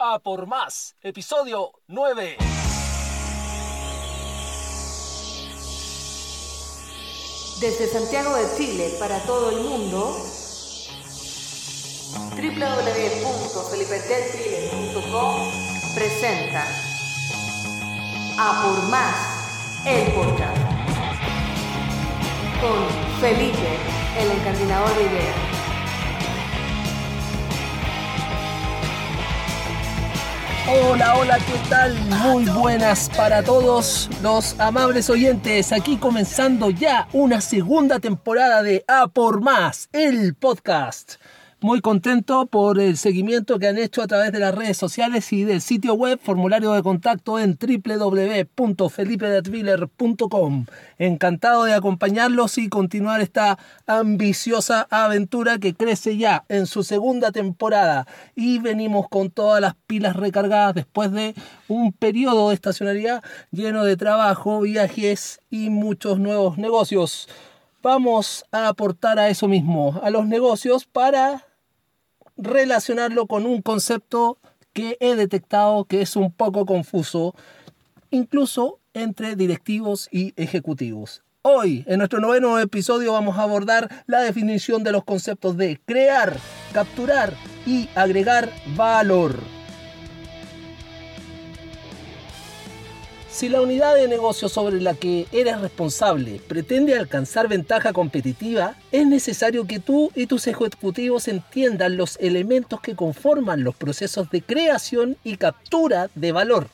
A por más, episodio 9. Desde Santiago de Chile para todo el mundo, www.felipetelchile.com presenta A por más, el podcast. Con Felipe, el encardinador de ideas. Hola, hola, ¿qué tal? Muy buenas para todos los amables oyentes. Aquí comenzando ya una segunda temporada de A por Más, el podcast. Muy contento por el seguimiento que han hecho a través de las redes sociales y del sitio web, formulario de contacto en www.felipedatviller.com. Encantado de acompañarlos y continuar esta ambiciosa aventura que crece ya en su segunda temporada. Y venimos con todas las pilas recargadas después de un periodo de estacionalidad lleno de trabajo, viajes y muchos nuevos negocios vamos a aportar a eso mismo, a los negocios, para relacionarlo con un concepto que he detectado que es un poco confuso, incluso entre directivos y ejecutivos. Hoy, en nuestro noveno episodio, vamos a abordar la definición de los conceptos de crear, capturar y agregar valor. Si la unidad de negocio sobre la que eres responsable pretende alcanzar ventaja competitiva, es necesario que tú y tus ejecutivos entiendan los elementos que conforman los procesos de creación y captura de valor.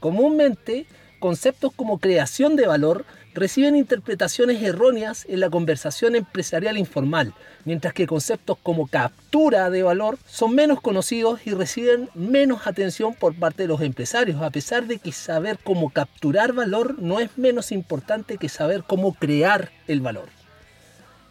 Comúnmente, conceptos como creación de valor reciben interpretaciones erróneas en la conversación empresarial informal, mientras que conceptos como captura de valor son menos conocidos y reciben menos atención por parte de los empresarios, a pesar de que saber cómo capturar valor no es menos importante que saber cómo crear el valor.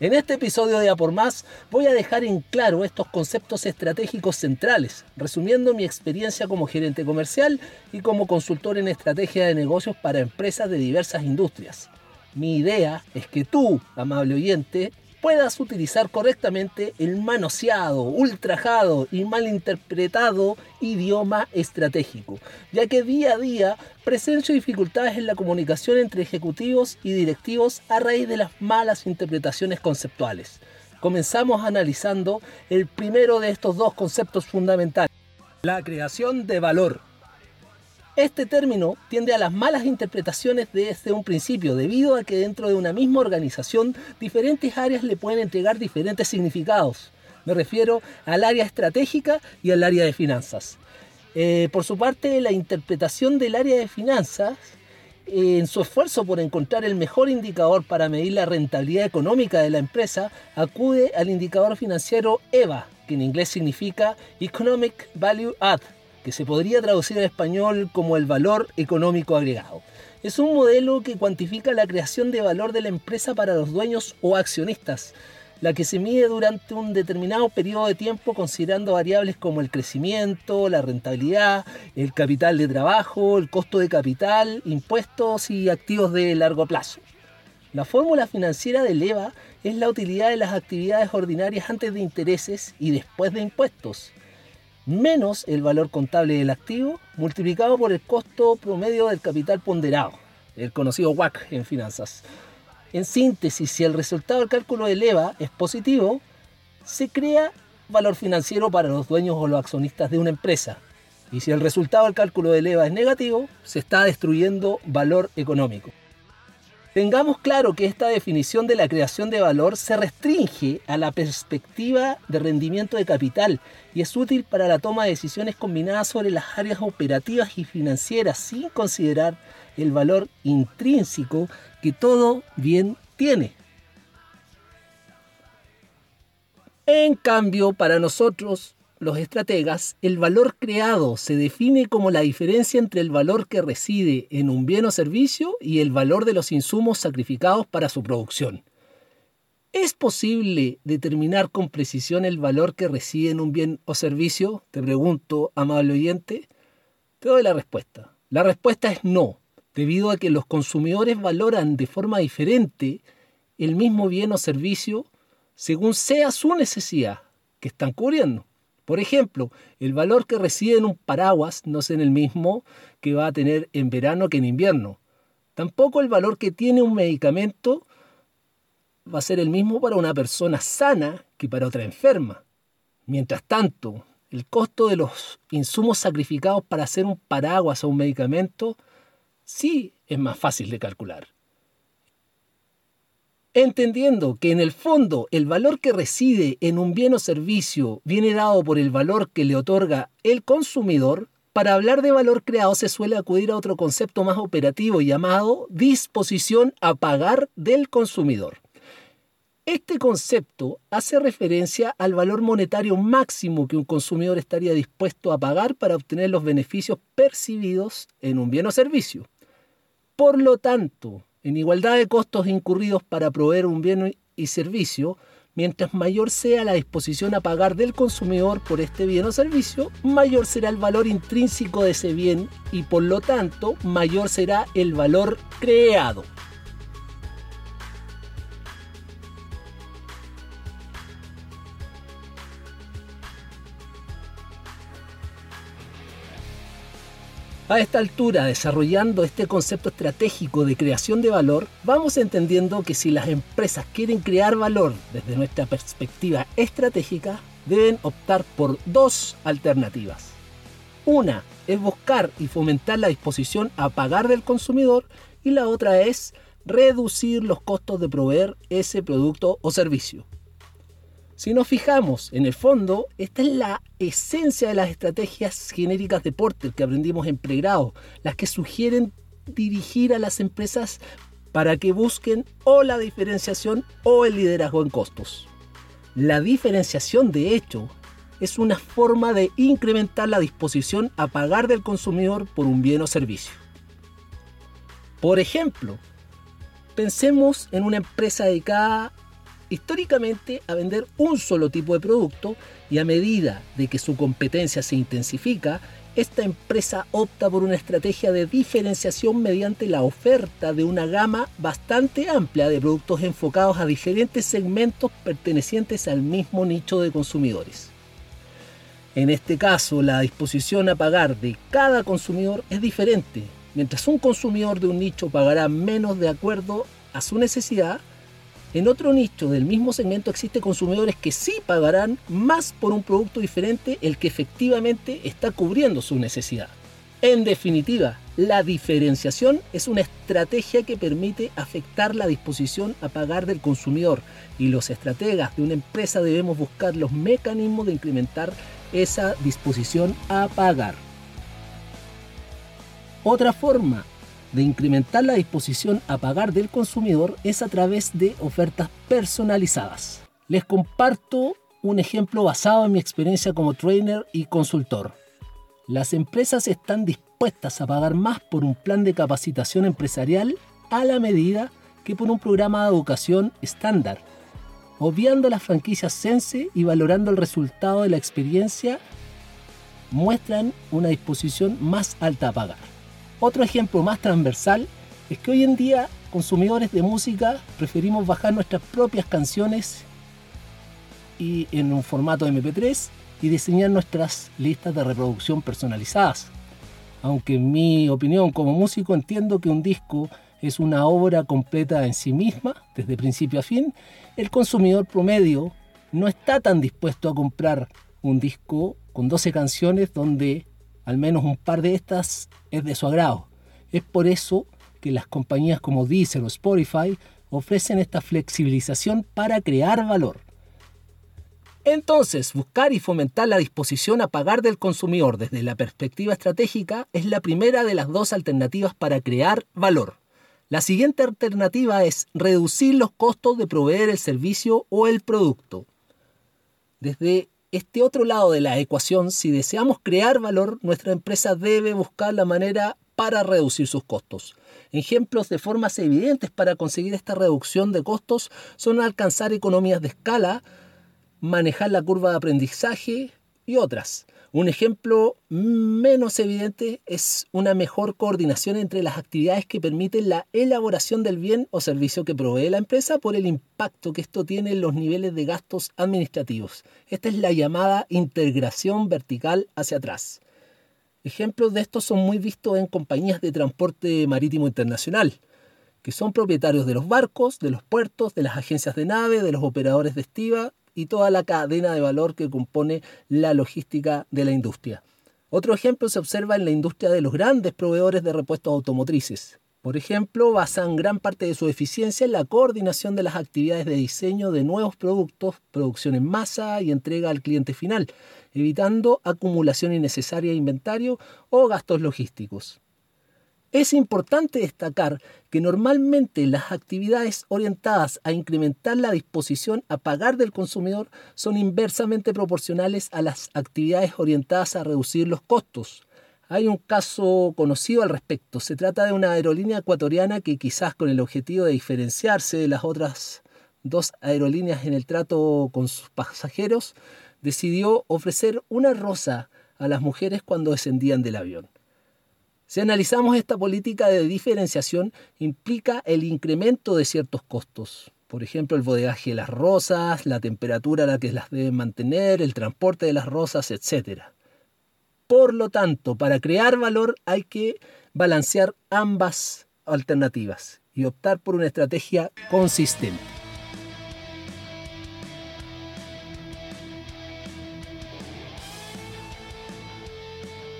En este episodio de A por Más voy a dejar en claro estos conceptos estratégicos centrales, resumiendo mi experiencia como gerente comercial y como consultor en estrategia de negocios para empresas de diversas industrias. Mi idea es que tú, amable oyente, puedas utilizar correctamente el manoseado, ultrajado y malinterpretado idioma estratégico, ya que día a día presencio dificultades en la comunicación entre ejecutivos y directivos a raíz de las malas interpretaciones conceptuales. Comenzamos analizando el primero de estos dos conceptos fundamentales, la creación de valor. Este término tiende a las malas interpretaciones desde un principio, debido a que dentro de una misma organización diferentes áreas le pueden entregar diferentes significados. Me refiero al área estratégica y al área de finanzas. Eh, por su parte, la interpretación del área de finanzas, eh, en su esfuerzo por encontrar el mejor indicador para medir la rentabilidad económica de la empresa, acude al indicador financiero EVA, que en inglés significa Economic Value Add, que se podría traducir en español como el valor económico agregado. Es un modelo que cuantifica la creación de valor de la empresa para los dueños o accionistas, la que se mide durante un determinado periodo de tiempo considerando variables como el crecimiento, la rentabilidad, el capital de trabajo, el costo de capital, impuestos y activos de largo plazo. La fórmula financiera del EVA es la utilidad de las actividades ordinarias antes de intereses y después de impuestos menos el valor contable del activo multiplicado por el costo promedio del capital ponderado, el conocido WACC en finanzas. En síntesis, si el resultado del cálculo del EVA es positivo, se crea valor financiero para los dueños o los accionistas de una empresa. Y si el resultado del cálculo del EVA es negativo, se está destruyendo valor económico. Tengamos claro que esta definición de la creación de valor se restringe a la perspectiva de rendimiento de capital y es útil para la toma de decisiones combinadas sobre las áreas operativas y financieras sin considerar el valor intrínseco que todo bien tiene. En cambio, para nosotros, los estrategas, el valor creado se define como la diferencia entre el valor que reside en un bien o servicio y el valor de los insumos sacrificados para su producción. ¿Es posible determinar con precisión el valor que reside en un bien o servicio? Te pregunto, amable oyente. Te doy la respuesta. La respuesta es no, debido a que los consumidores valoran de forma diferente el mismo bien o servicio según sea su necesidad que están cubriendo. Por ejemplo, el valor que reside en un paraguas no es el mismo que va a tener en verano que en invierno. Tampoco el valor que tiene un medicamento va a ser el mismo para una persona sana que para otra enferma. Mientras tanto, el costo de los insumos sacrificados para hacer un paraguas o un medicamento sí es más fácil de calcular. Entendiendo que en el fondo el valor que reside en un bien o servicio viene dado por el valor que le otorga el consumidor, para hablar de valor creado se suele acudir a otro concepto más operativo llamado disposición a pagar del consumidor. Este concepto hace referencia al valor monetario máximo que un consumidor estaría dispuesto a pagar para obtener los beneficios percibidos en un bien o servicio. Por lo tanto, en igualdad de costos incurridos para proveer un bien y servicio, mientras mayor sea la disposición a pagar del consumidor por este bien o servicio, mayor será el valor intrínseco de ese bien y por lo tanto mayor será el valor creado. A esta altura, desarrollando este concepto estratégico de creación de valor, vamos entendiendo que si las empresas quieren crear valor desde nuestra perspectiva estratégica, deben optar por dos alternativas. Una es buscar y fomentar la disposición a pagar del consumidor y la otra es reducir los costos de proveer ese producto o servicio. Si nos fijamos en el fondo, esta es la esencia de las estrategias genéricas de Porter que aprendimos en pregrado, las que sugieren dirigir a las empresas para que busquen o la diferenciación o el liderazgo en costos. La diferenciación, de hecho, es una forma de incrementar la disposición a pagar del consumidor por un bien o servicio. Por ejemplo, pensemos en una empresa dedicada históricamente a vender un solo tipo de producto y a medida de que su competencia se intensifica, esta empresa opta por una estrategia de diferenciación mediante la oferta de una gama bastante amplia de productos enfocados a diferentes segmentos pertenecientes al mismo nicho de consumidores. En este caso, la disposición a pagar de cada consumidor es diferente. Mientras un consumidor de un nicho pagará menos de acuerdo a su necesidad, en otro nicho del mismo segmento existen consumidores que sí pagarán más por un producto diferente el que efectivamente está cubriendo su necesidad. En definitiva, la diferenciación es una estrategia que permite afectar la disposición a pagar del consumidor y los estrategas de una empresa debemos buscar los mecanismos de incrementar esa disposición a pagar. Otra forma de incrementar la disposición a pagar del consumidor es a través de ofertas personalizadas. Les comparto un ejemplo basado en mi experiencia como trainer y consultor. Las empresas están dispuestas a pagar más por un plan de capacitación empresarial a la medida que por un programa de educación estándar, obviando las franquicias Sense y valorando el resultado de la experiencia, muestran una disposición más alta a pagar. Otro ejemplo más transversal es que hoy en día consumidores de música preferimos bajar nuestras propias canciones y en un formato MP3 y diseñar nuestras listas de reproducción personalizadas. Aunque en mi opinión como músico entiendo que un disco es una obra completa en sí misma, desde principio a fin, el consumidor promedio no está tan dispuesto a comprar un disco con 12 canciones donde al menos un par de estas es de su agrado. Es por eso que las compañías como Deezer o Spotify ofrecen esta flexibilización para crear valor. Entonces, buscar y fomentar la disposición a pagar del consumidor desde la perspectiva estratégica es la primera de las dos alternativas para crear valor. La siguiente alternativa es reducir los costos de proveer el servicio o el producto. Desde este otro lado de la ecuación, si deseamos crear valor, nuestra empresa debe buscar la manera para reducir sus costos. Ejemplos de formas evidentes para conseguir esta reducción de costos son alcanzar economías de escala, manejar la curva de aprendizaje y otras. Un ejemplo menos evidente es una mejor coordinación entre las actividades que permiten la elaboración del bien o servicio que provee la empresa por el impacto que esto tiene en los niveles de gastos administrativos. Esta es la llamada integración vertical hacia atrás. Ejemplos de esto son muy vistos en compañías de transporte marítimo internacional, que son propietarios de los barcos, de los puertos, de las agencias de nave, de los operadores de estiva y toda la cadena de valor que compone la logística de la industria. Otro ejemplo se observa en la industria de los grandes proveedores de repuestos automotrices. Por ejemplo, basan gran parte de su eficiencia en la coordinación de las actividades de diseño de nuevos productos, producción en masa y entrega al cliente final, evitando acumulación innecesaria de inventario o gastos logísticos. Es importante destacar que normalmente las actividades orientadas a incrementar la disposición a pagar del consumidor son inversamente proporcionales a las actividades orientadas a reducir los costos. Hay un caso conocido al respecto. Se trata de una aerolínea ecuatoriana que quizás con el objetivo de diferenciarse de las otras dos aerolíneas en el trato con sus pasajeros, decidió ofrecer una rosa a las mujeres cuando descendían del avión. Si analizamos esta política de diferenciación, implica el incremento de ciertos costos. Por ejemplo, el bodegaje de las rosas, la temperatura a la que las deben mantener, el transporte de las rosas, etc. Por lo tanto, para crear valor hay que balancear ambas alternativas y optar por una estrategia consistente.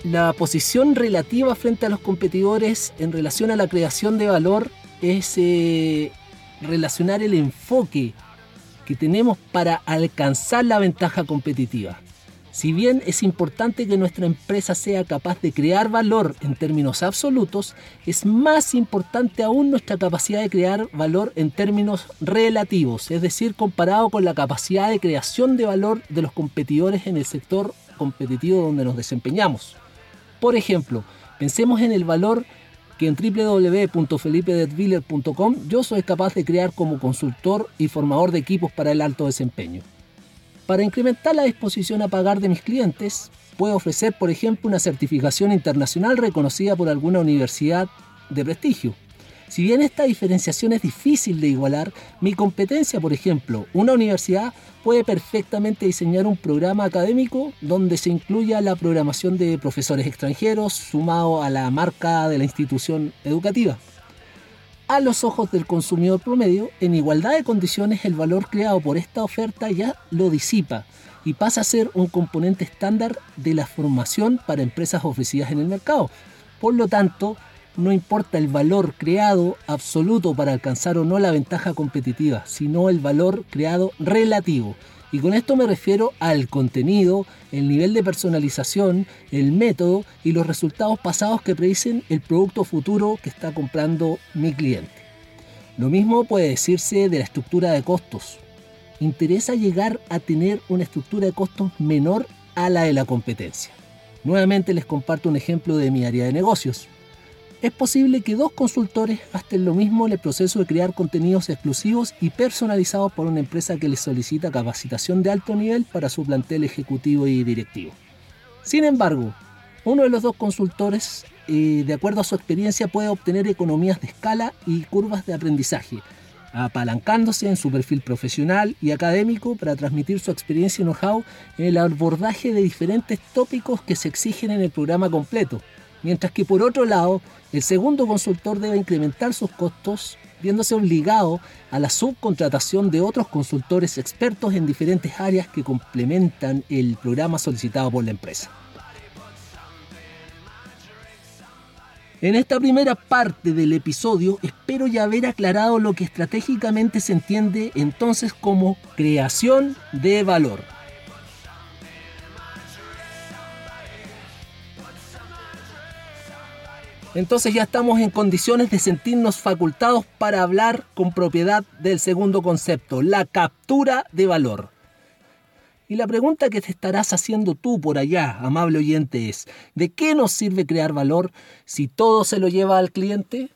La posición relativa frente a los competidores en relación a la creación de valor es eh, relacionar el enfoque que tenemos para alcanzar la ventaja competitiva. Si bien es importante que nuestra empresa sea capaz de crear valor en términos absolutos, es más importante aún nuestra capacidad de crear valor en términos relativos, es decir, comparado con la capacidad de creación de valor de los competidores en el sector competitivo donde nos desempeñamos. Por ejemplo, pensemos en el valor que en www.felipedetwiller.com yo soy capaz de crear como consultor y formador de equipos para el alto desempeño. Para incrementar la disposición a pagar de mis clientes, puedo ofrecer, por ejemplo, una certificación internacional reconocida por alguna universidad de prestigio. Si bien esta diferenciación es difícil de igualar, mi competencia, por ejemplo, una universidad puede perfectamente diseñar un programa académico donde se incluya la programación de profesores extranjeros sumado a la marca de la institución educativa. A los ojos del consumidor promedio, en igualdad de condiciones el valor creado por esta oferta ya lo disipa y pasa a ser un componente estándar de la formación para empresas ofrecidas en el mercado. Por lo tanto, no importa el valor creado absoluto para alcanzar o no la ventaja competitiva, sino el valor creado relativo. Y con esto me refiero al contenido, el nivel de personalización, el método y los resultados pasados que predicen el producto futuro que está comprando mi cliente. Lo mismo puede decirse de la estructura de costos. Interesa llegar a tener una estructura de costos menor a la de la competencia. Nuevamente les comparto un ejemplo de mi área de negocios es posible que dos consultores gasten lo mismo en el proceso de crear contenidos exclusivos y personalizados por una empresa que les solicita capacitación de alto nivel para su plantel ejecutivo y directivo. Sin embargo, uno de los dos consultores, eh, de acuerdo a su experiencia, puede obtener economías de escala y curvas de aprendizaje, apalancándose en su perfil profesional y académico para transmitir su experiencia y know-how en el abordaje de diferentes tópicos que se exigen en el programa completo, mientras que por otro lado, el segundo consultor debe incrementar sus costos viéndose obligado a la subcontratación de otros consultores expertos en diferentes áreas que complementan el programa solicitado por la empresa. En esta primera parte del episodio espero ya haber aclarado lo que estratégicamente se entiende entonces como creación de valor. Entonces ya estamos en condiciones de sentirnos facultados para hablar con propiedad del segundo concepto, la captura de valor. Y la pregunta que te estarás haciendo tú por allá, amable oyente, es, ¿de qué nos sirve crear valor si todo se lo lleva al cliente?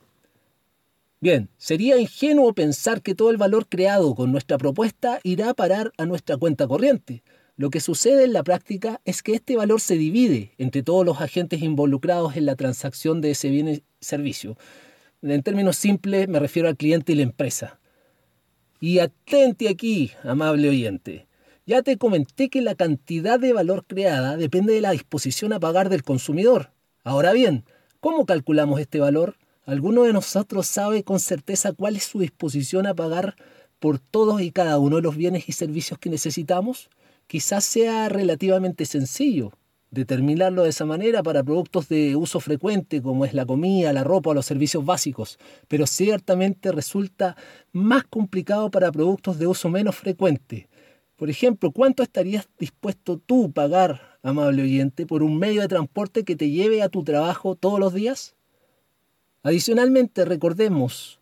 Bien, sería ingenuo pensar que todo el valor creado con nuestra propuesta irá a parar a nuestra cuenta corriente. Lo que sucede en la práctica es que este valor se divide entre todos los agentes involucrados en la transacción de ese bien y servicio. En términos simples me refiero al cliente y la empresa. Y atente aquí, amable oyente. Ya te comenté que la cantidad de valor creada depende de la disposición a pagar del consumidor. Ahora bien, ¿cómo calculamos este valor? ¿Alguno de nosotros sabe con certeza cuál es su disposición a pagar por todos y cada uno de los bienes y servicios que necesitamos? Quizás sea relativamente sencillo determinarlo de esa manera para productos de uso frecuente como es la comida, la ropa o los servicios básicos, pero ciertamente resulta más complicado para productos de uso menos frecuente. Por ejemplo, ¿cuánto estarías dispuesto tú pagar, amable oyente, por un medio de transporte que te lleve a tu trabajo todos los días? Adicionalmente, recordemos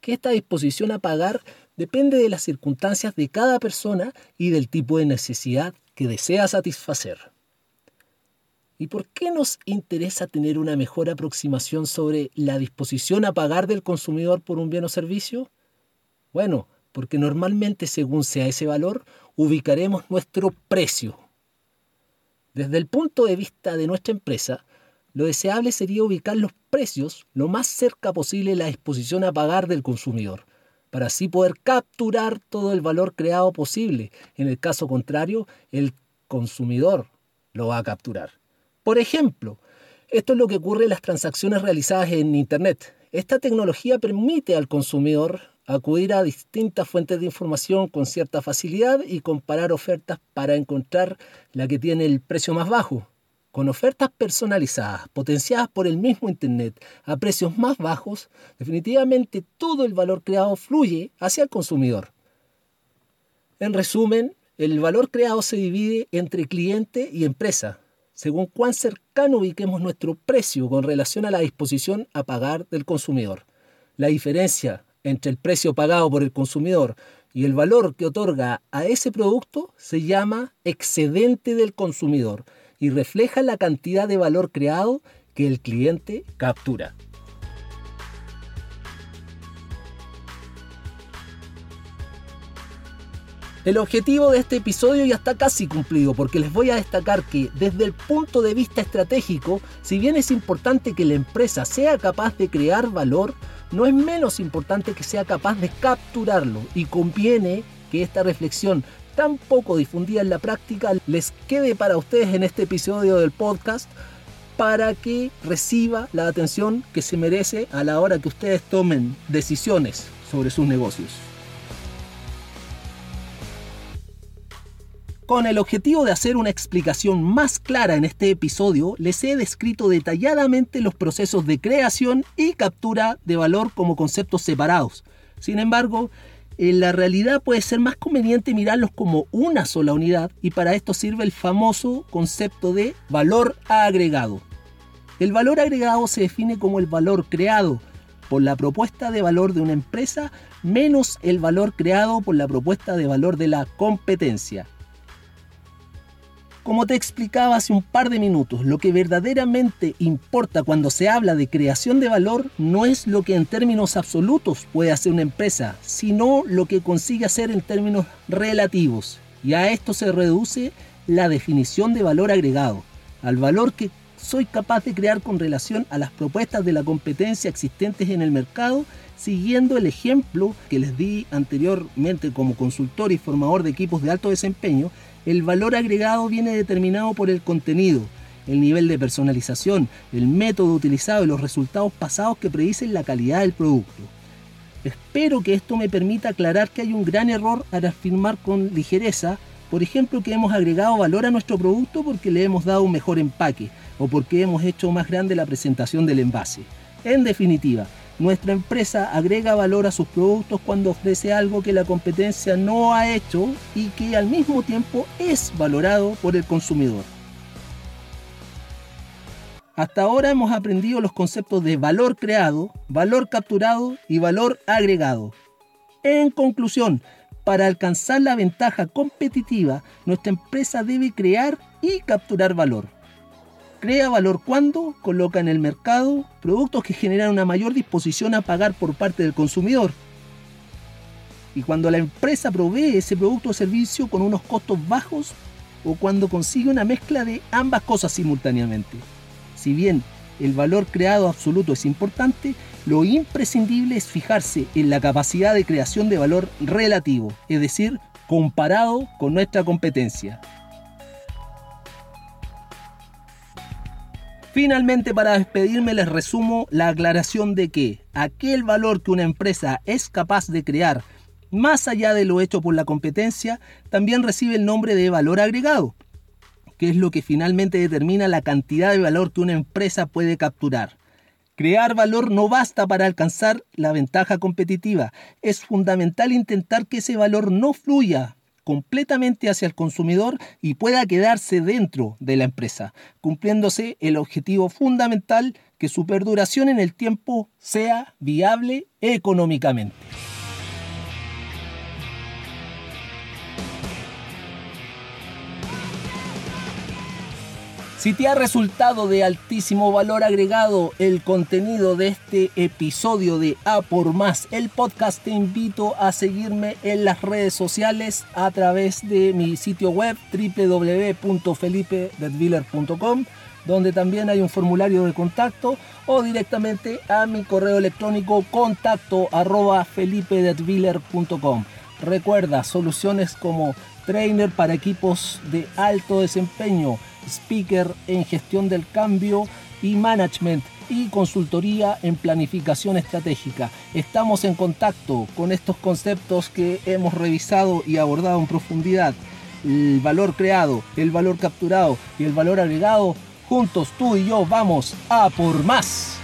que esta disposición a pagar depende de las circunstancias de cada persona y del tipo de necesidad que desea satisfacer. ¿Y por qué nos interesa tener una mejor aproximación sobre la disposición a pagar del consumidor por un bien o servicio? Bueno, porque normalmente según sea ese valor, ubicaremos nuestro precio. Desde el punto de vista de nuestra empresa, lo deseable sería ubicar los precios lo más cerca posible de la disposición a pagar del consumidor, para así poder capturar todo el valor creado posible. En el caso contrario, el consumidor lo va a capturar. Por ejemplo, esto es lo que ocurre en las transacciones realizadas en Internet. Esta tecnología permite al consumidor acudir a distintas fuentes de información con cierta facilidad y comparar ofertas para encontrar la que tiene el precio más bajo. Con ofertas personalizadas, potenciadas por el mismo Internet, a precios más bajos, definitivamente todo el valor creado fluye hacia el consumidor. En resumen, el valor creado se divide entre cliente y empresa, según cuán cercano ubiquemos nuestro precio con relación a la disposición a pagar del consumidor. La diferencia entre el precio pagado por el consumidor y el valor que otorga a ese producto se llama excedente del consumidor y refleja la cantidad de valor creado que el cliente captura. El objetivo de este episodio ya está casi cumplido porque les voy a destacar que desde el punto de vista estratégico, si bien es importante que la empresa sea capaz de crear valor, no es menos importante que sea capaz de capturarlo y conviene que esta reflexión tan poco difundida en la práctica les quede para ustedes en este episodio del podcast para que reciba la atención que se merece a la hora que ustedes tomen decisiones sobre sus negocios. Con el objetivo de hacer una explicación más clara en este episodio, les he descrito detalladamente los procesos de creación y captura de valor como conceptos separados. Sin embargo, en la realidad puede ser más conveniente mirarlos como una sola unidad y para esto sirve el famoso concepto de valor agregado. El valor agregado se define como el valor creado por la propuesta de valor de una empresa menos el valor creado por la propuesta de valor de la competencia. Como te explicaba hace un par de minutos, lo que verdaderamente importa cuando se habla de creación de valor no es lo que en términos absolutos puede hacer una empresa, sino lo que consigue hacer en términos relativos. Y a esto se reduce la definición de valor agregado, al valor que soy capaz de crear con relación a las propuestas de la competencia existentes en el mercado, siguiendo el ejemplo que les di anteriormente como consultor y formador de equipos de alto desempeño, el valor agregado viene determinado por el contenido, el nivel de personalización, el método utilizado y los resultados pasados que predicen la calidad del producto. Espero que esto me permita aclarar que hay un gran error al afirmar con ligereza, por ejemplo, que hemos agregado valor a nuestro producto porque le hemos dado un mejor empaque o porque hemos hecho más grande la presentación del envase. En definitiva, nuestra empresa agrega valor a sus productos cuando ofrece algo que la competencia no ha hecho y que al mismo tiempo es valorado por el consumidor. Hasta ahora hemos aprendido los conceptos de valor creado, valor capturado y valor agregado. En conclusión, para alcanzar la ventaja competitiva, nuestra empresa debe crear y capturar valor. Crea valor cuando coloca en el mercado productos que generan una mayor disposición a pagar por parte del consumidor. Y cuando la empresa provee ese producto o servicio con unos costos bajos o cuando consigue una mezcla de ambas cosas simultáneamente. Si bien el valor creado absoluto es importante, lo imprescindible es fijarse en la capacidad de creación de valor relativo, es decir, comparado con nuestra competencia. Finalmente, para despedirme, les resumo la aclaración de que aquel valor que una empresa es capaz de crear más allá de lo hecho por la competencia, también recibe el nombre de valor agregado, que es lo que finalmente determina la cantidad de valor que una empresa puede capturar. Crear valor no basta para alcanzar la ventaja competitiva. Es fundamental intentar que ese valor no fluya completamente hacia el consumidor y pueda quedarse dentro de la empresa, cumpliéndose el objetivo fundamental que su perduración en el tiempo sea viable económicamente. Si te ha resultado de altísimo valor agregado el contenido de este episodio de A por Más, el podcast, te invito a seguirme en las redes sociales a través de mi sitio web www.felipededviller.com donde también hay un formulario de contacto o directamente a mi correo electrónico contacto arroba Recuerda, soluciones como trainer para equipos de alto desempeño, speaker en gestión del cambio y management y consultoría en planificación estratégica. Estamos en contacto con estos conceptos que hemos revisado y abordado en profundidad. El valor creado, el valor capturado y el valor agregado. Juntos tú y yo vamos a por más.